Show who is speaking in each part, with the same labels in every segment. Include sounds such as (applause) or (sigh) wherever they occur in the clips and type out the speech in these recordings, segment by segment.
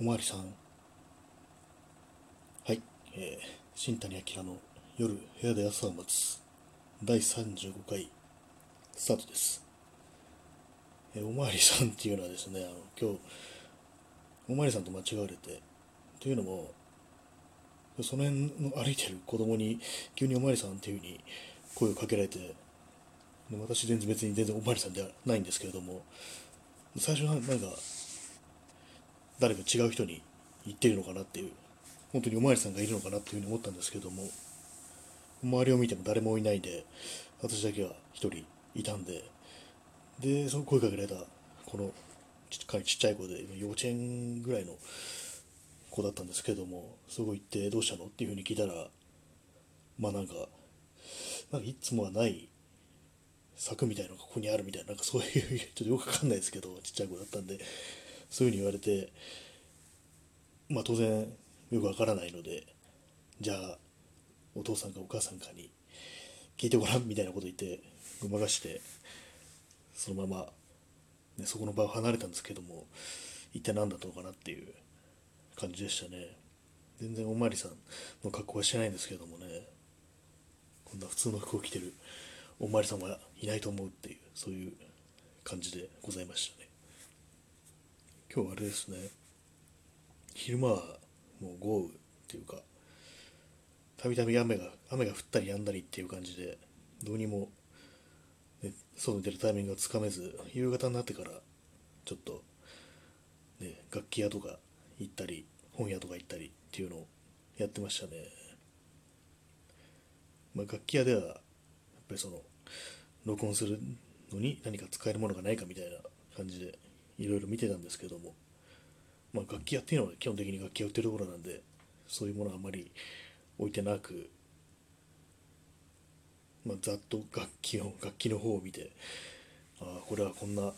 Speaker 1: おまわりさん。はい、えー、新谷明の夜部屋で朝を待つ第35回スタートです。えーおまわりさんっていうのはですね、あの今日、おまわりさんと間違われて、というのも、その辺の歩いてる子供に急におまわりさんっていうふうに声をかけられて、私全然別に全然おまわりさんではないんですけれども、最初はなんか、誰か違う人に言ってるのかなっていう、本当におまわりさんがいるのかなっていうふうに思ったんですけども、周りを見ても誰もいないで、私だけが一人いたんで、で、その声かけられた、このちっかりちっちゃい子で、幼稚園ぐらいの子だったんですけども、そこ行ってどうしたのっていうふうに聞いたら、まあなんか、なんかいつもはない柵みたいのがここにあるみたいな、なんかそういう、ちょっとよくわかんないですけど、ちっちゃい子だったんで、そういうふうに言われて、まあ当然よくわからないので、じゃあお父さんかお母さんかに聞いてごらんみたいなこと言ってごまかして、そのまま、ね、そこの場を離れたんですけども、一体何だったのかなっていう感じでしたね。全然おまわりさんの格好はしてないんですけどもね、こんな普通の服を着てるおまわりさんはいないと思うっていう、そういう感じでございましたね。今日はあれですね、昼間はもう豪雨っていうか、たびたび雨が雨が降ったり止んだりっていう感じで、どうにも、ね、外に出るタイミングがつかめず、夕方になってから、ちょっと、ね、楽器屋とか行ったり、本屋とか行ったりっていうのをやってましたね。まあ、楽器屋では、やっぱりその、録音するのに何か使えるものがないかみたいな感じで、いろいろ見てたんですけども、まあ、楽器屋っていうのは基本的に楽器屋売ってるところなんで、そういうものはあまり置いてなく、まあ、ざっと楽器を楽器の方を見て、ああ、これはこんな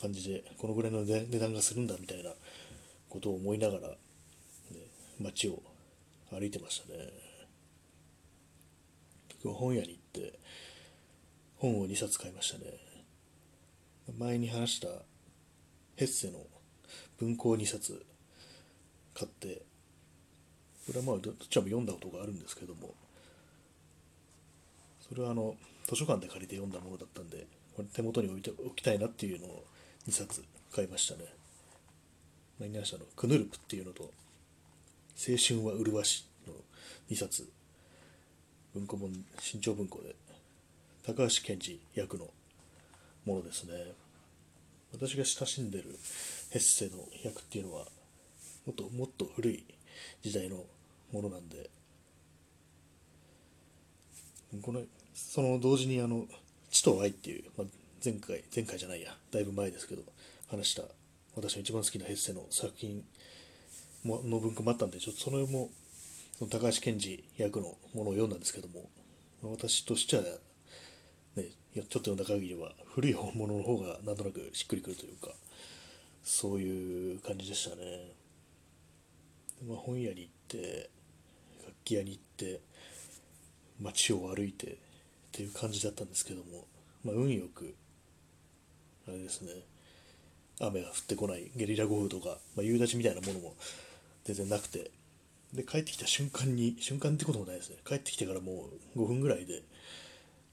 Speaker 1: 感じで、このぐらいの値段がするんだみたいなことを思いながら、ね、街を歩いてましたね。本屋に行って、本を2冊買いましたね。前に話したヘッセの文庫2冊買って、これはまあどっちも読んだことがあるんですけども、それはあの図書館で借りて読んだものだったんで、これ手元に置いておきたいなっていうのを2冊買いましたね。前に話したの、クヌルプっていうのと、青春は麗しの2冊、文庫本、新潮文庫で、高橋健二役のものですね。私が親しんでるヘッセの役っていうのはもっともっと古い時代のものなんでこのその同時にあの「知と愛」っていう、まあ、前回前回じゃないやだいぶ前ですけど話した私の一番好きなヘッセの作品もの文庫もあったんでちょっとそれも高橋健二役のものを読んだんですけども私としては、いやちょっと読んだ限りは古い本物の方がなんとなくしっくりくるというかそういう感じでしたね、まあ、本屋に行って楽器屋に行って街を歩いてっていう感じだったんですけども、まあ、運よくあれですね雨が降ってこないゲリラ豪雨とか、まあ、夕立みたいなものも全然なくてで帰ってきた瞬間に瞬間ってこともないですね。帰ってきてからもう5分ぐらいで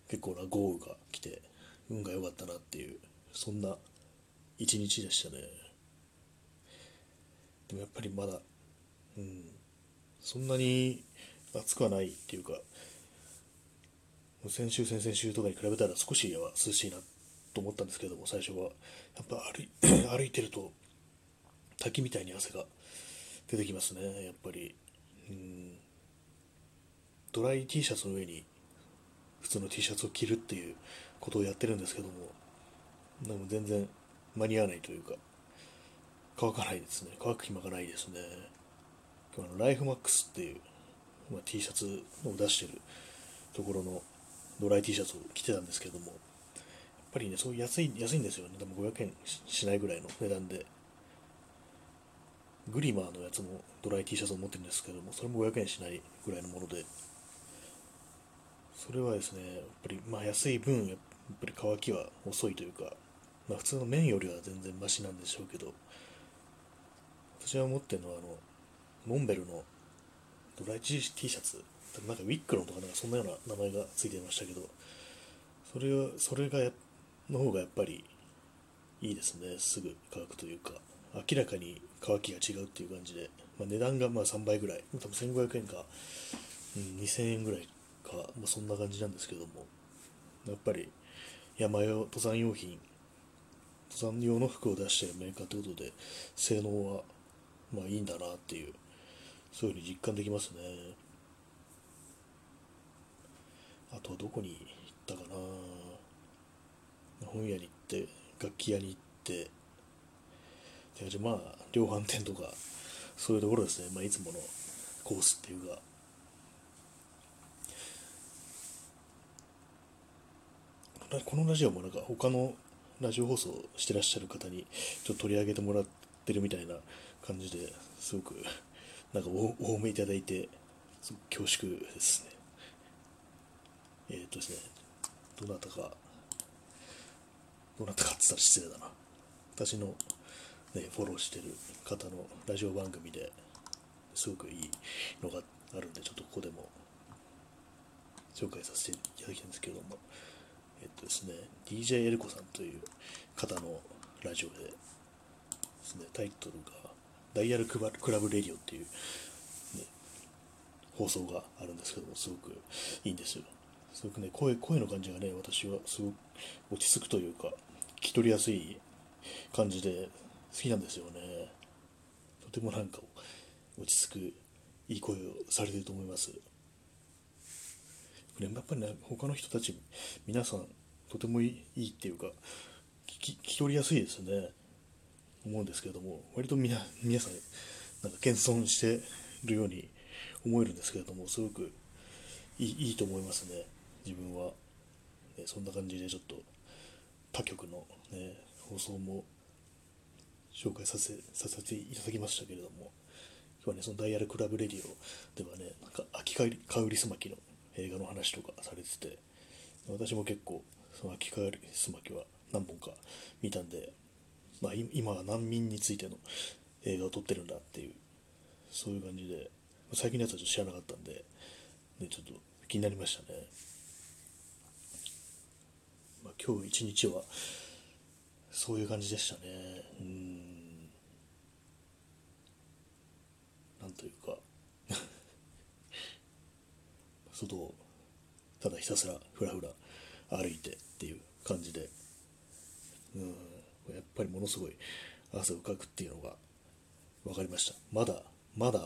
Speaker 1: 結構な豪雨が来て運が良かったなっていうそんな一日でしたね。でもやっぱりまだうんそんなに暑くはないっていうか先週先々週とかに比べたら少しは涼しいなと思ったんですけども最初は。やっぱ歩い (clears throat) 歩いてると滝みたいに汗が出てきますねやっぱり。うんドライ T シャツの上に普通の T シャツを着るっていうことをやってるんですけどもでも全然間に合わないというか乾かないですね。乾く暇がないですね。今日のライフマックスっていう、まあ、T シャツを出してるところのドライ T シャツを着てたんですけどもやっぱりねそう安い安いんですよね。でも500円しないぐらいの値段で。グリマーのやつもドライ T シャツを持ってるんですけどもそれも500円しないぐらいのもので。それはですね、やっぱりまあ安い分、やっぱり乾きは遅いというか、まあ、普通の麺よりは全然マシなんでしょうけど、私が持ってるのはあのモンベルのドライチ T シャツなんかウィックロンとかなんかそんなような名前がついてましたけどそれはそれがやの方がやっぱりいいですねすぐ乾くというか。明らかに乾きが違うっていう感じで、まあ、値段がまあ3倍ぐらい多分1500円か、うん、2000円ぐらいか、まあ、そんな感じなんですけどもやっぱり山用登山用品登山用の服を出してるメーカーということで性能はまあいいんだなっていうそういうふうに実感できますね。あとはどこに行ったかな。本屋に行って楽器屋に行ってでまあ量販店とかそういうところですね、まあ、いつものコースっていうか。このラジオもなんか他のラジオ放送してらっしゃる方にちょっと取り上げてもらってるみたいな感じですごくなんかおおめいただいてすごく恐縮ですね。えっ、とですねどなたかどなたかって言ったら失礼だな。私の、ね、フォローしてる方のラジオ番組ですごくいいのがあるんでちょっとここでも紹介させていただきたいんですけども。えっとですね、DJ エルコさんという方のラジオでですね、タイトルがダイヤルクラブレディオっていう、ね、放送があるんですけども、すごくいいんですよ。すごくね、声、声の感じがね、私はすごく落ち着くというか、聞き取りやすい感じで好きなんですよね。とてもなんか落ち着くいい声をされてると思います。やっぱりね、他の人たち、皆さん、とてもいいっていうか、聞き取りやすいですね。思うんですけれども、割と皆皆さん、なんか謙遜してるように思えるんですけれども、すごくいいいいと思いますね、自分は。ね、そんな感じでちょっと他局の、ね、放送も紹介させさせていただきましたけれども、今日はね、そのダイヤルクラブレディオではね、なんか秋香りすまきの映画の話とかされてて、私も結構、その秋香りすまきは何本か見たんで、まあ、今は難民についての映画を撮ってるんだっていうそういう感じで最近のやつはちょっと知らなかったんで、ね、ちょっと気になりましたね、まあ、今日一日はそういう感じでしたねうんなんというか外をただひたすらふらふら歩いてっていう感じで。うん。やっぱりものすごい汗をかくっていうのが分かりました。まだまだ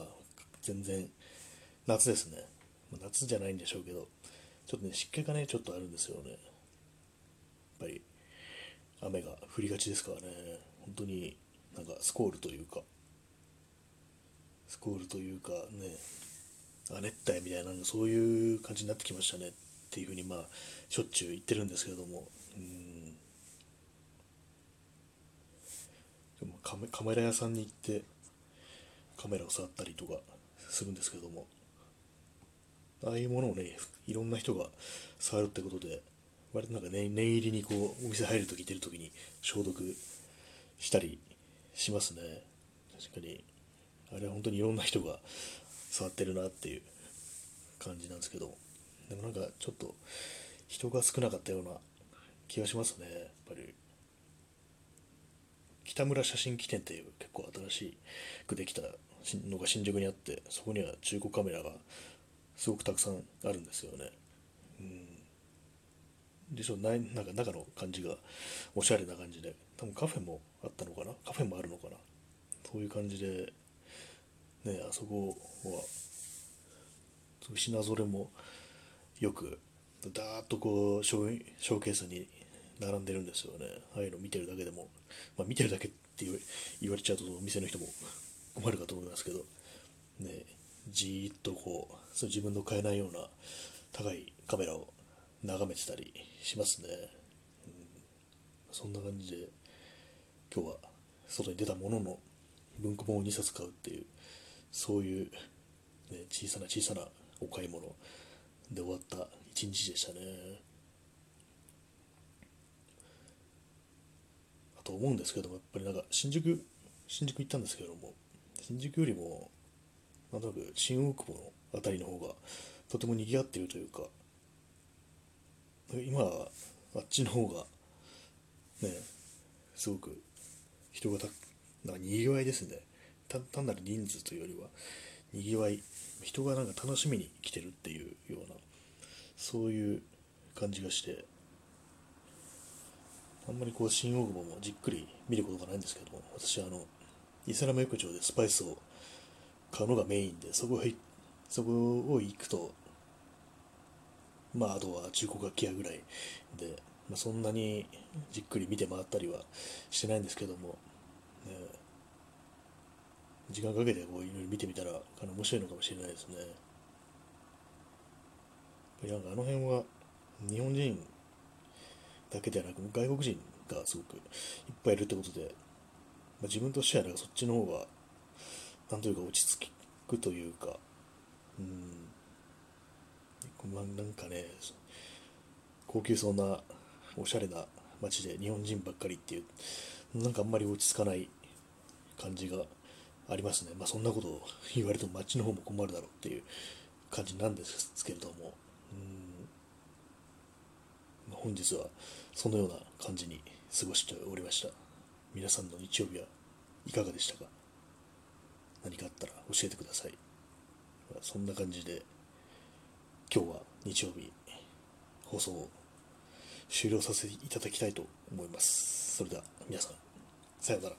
Speaker 1: 全然夏ですね。夏じゃないんでしょうけどちょっとね湿気がねちょっとあるんですよね。やっぱり雨が降りがちですからね。本当になんかスコールというかスコールというかね亜熱帯みたいなそういう感じになってきましたね。っていうふうにまあしょっちゅう言ってるんですけれども。うん。カメカメラ屋さんに行ってカメラを触ったりとかするんですけども。ああいうものをねいろんな人が触るってことで割となんか、ね、念入りにこうお店入るとき出るときに消毒したりしますね。確かに。あれは本当にいろんな人が触ってるなっていう感じなんですけど。でもなんかちょっと人が少なかったような気がしますね。やっぱり北村写真機店っていう結構新しくできたのが新宿にあってそこには中古カメラがすごくたくさんあるんですよね。うん、でしょななんか中の感じがおしゃれな感じで多分カフェもあったのかな？カフェもあるのかな？そういう感じでねあそこは品ぞれもよくダーッとこうショーケースに並んでるんですよね。ああいうの見てるだけでも。まあ、見てるだけって言われちゃうとお店の人も困るかと思いますけど、ね、じーっとこうそ自分の買えないような高いカメラを眺めてたりしますね、うん、そんな感じで今日は外に出たものの文庫本を2冊買うっていうそういう、ね、小さな小さなお買い物。で終わった。一日でしたね。と思うんですけどもやっぱりなんか新宿新宿行ったんですけども新宿よりもなんとなく新大久保の辺りの方がとても賑わっているというか今あっちの方がねすごく人がたなんかにぎわいですね。単なる人数というよりは。にぎわい人がなんか楽しみに来てるっていうようなそういう感じがしてあんまりこう新大久保もじっくり見ることがないんですけども私あの伊勢ラム浴場でスパイスを買うのがメインでそこへそこを行くとまああとは中古楽器屋ぐらいで、まあ、そんなにじっくり見て回ったりはしてないんですけども、ね、時間かけてこういろいろ見てみたらかなり面白いのかもしれないですね。なんかあの辺は日本人だけではなく外国人がすごくいっぱいいるってことで、まあ、自分としてはなんかそっちの方がなんというか落ち着くというかうんまあ、なんかね高級そうなおしゃれな街で日本人ばっかりっていうなんかあんまり落ち着かない感じがありますね。まあそんなことを言われても街の方も困るだろうっていう感じなんですけれども。うん。本日はそのような感じに過ごしておりました。皆さんの日曜日はいかがでしたか？何かあったら教えてください。そんな感じで今日は日曜日放送を終了させていただきたいと思います。それでは皆さんさようなら。